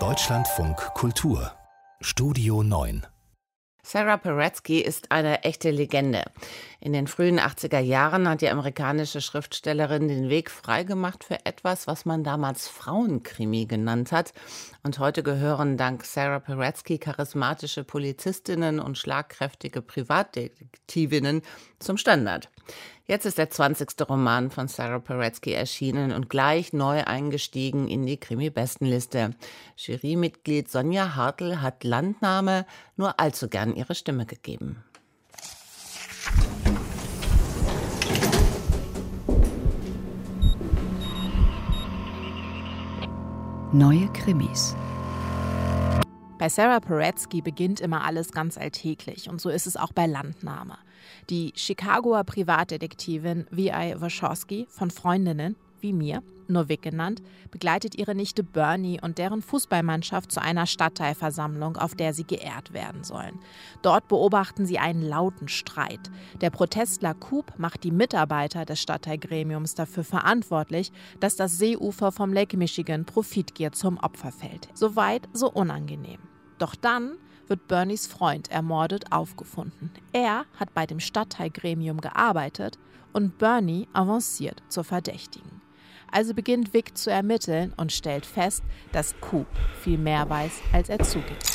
Deutschlandfunk Kultur Studio 9 Sarah Paretsky ist eine echte Legende. In den frühen 80er Jahren hat die amerikanische Schriftstellerin den Weg freigemacht für etwas, was man damals Frauenkrimi genannt hat. Und heute gehören dank Sarah Paretsky charismatische Polizistinnen und schlagkräftige Privatdetektivinnen zum Standard. Jetzt ist der 20. Roman von Sarah Paretsky erschienen und gleich neu eingestiegen in die Krimi-Bestenliste. Jurymitglied Sonja Hartl hat Landnahme nur allzu gern ihre Stimme gegeben. Neue Krimis. Bei Sarah Paretsky beginnt immer alles ganz alltäglich und so ist es auch bei Landnahme. Die Chicagoer Privatdetektivin V.I. Wachowski von Freundinnen wie mir, nur Vic genannt, begleitet ihre Nichte Bernie und deren Fußballmannschaft zu einer Stadtteilversammlung, auf der sie geehrt werden sollen. Dort beobachten sie einen lauten Streit. Der Protestler Coop macht die Mitarbeiter des Stadtteilgremiums dafür verantwortlich, dass das Seeufer vom Lake Michigan Profitgier zum Opfer fällt. Soweit so unangenehm. Doch dann wird Bernies Freund ermordet aufgefunden. Er hat bei dem Stadtteilgremium gearbeitet und Bernie avanciert zur Verdächtigen. Also beginnt Vic zu ermitteln und stellt fest, dass Coop viel mehr weiß, als er zugibt.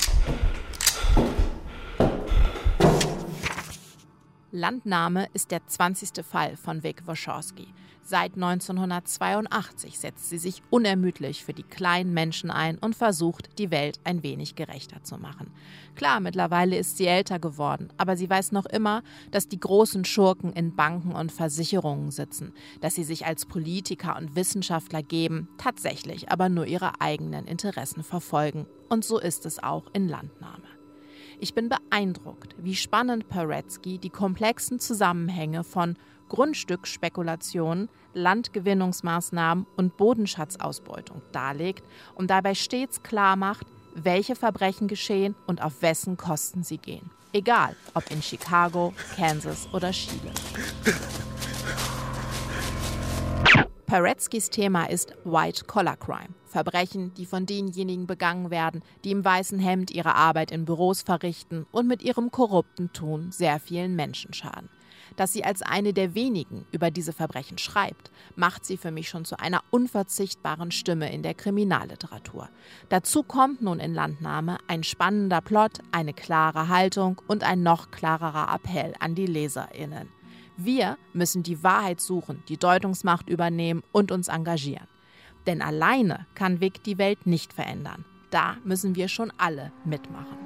Landnahme ist der 20. Fall von Vic Wachowski. Seit 1982 setzt sie sich unermüdlich für die kleinen Menschen ein und versucht, die Welt ein wenig gerechter zu machen. Klar, mittlerweile ist sie älter geworden, aber sie weiß noch immer, dass die großen Schurken in Banken und Versicherungen sitzen, dass sie sich als Politiker und Wissenschaftler geben, tatsächlich aber nur ihre eigenen Interessen verfolgen. Und so ist es auch in Landnahme. Ich bin beeindruckt, wie spannend Paretsky die komplexen Zusammenhänge von Grundstückspekulationen, Landgewinnungsmaßnahmen und Bodenschatzausbeutung darlegt und dabei stets klar macht, welche Verbrechen geschehen und auf wessen Kosten sie gehen. Egal, ob in Chicago, Kansas oder Chile. Paretskys Thema ist White Collar Crime. Verbrechen, die von denjenigen begangen werden, die im weißen Hemd ihre Arbeit in Büros verrichten und mit ihrem korrupten Tun sehr vielen Menschen schaden. Dass sie als eine der wenigen über diese Verbrechen schreibt, macht sie für mich schon zu einer unverzichtbaren Stimme in der Kriminalliteratur. Dazu kommt nun in Landnahme ein spannender Plot, eine klare Haltung und ein noch klarerer Appell an die Leserinnen. Wir müssen die Wahrheit suchen, die Deutungsmacht übernehmen und uns engagieren. Denn alleine kann Vic die Welt nicht verändern. Da müssen wir schon alle mitmachen.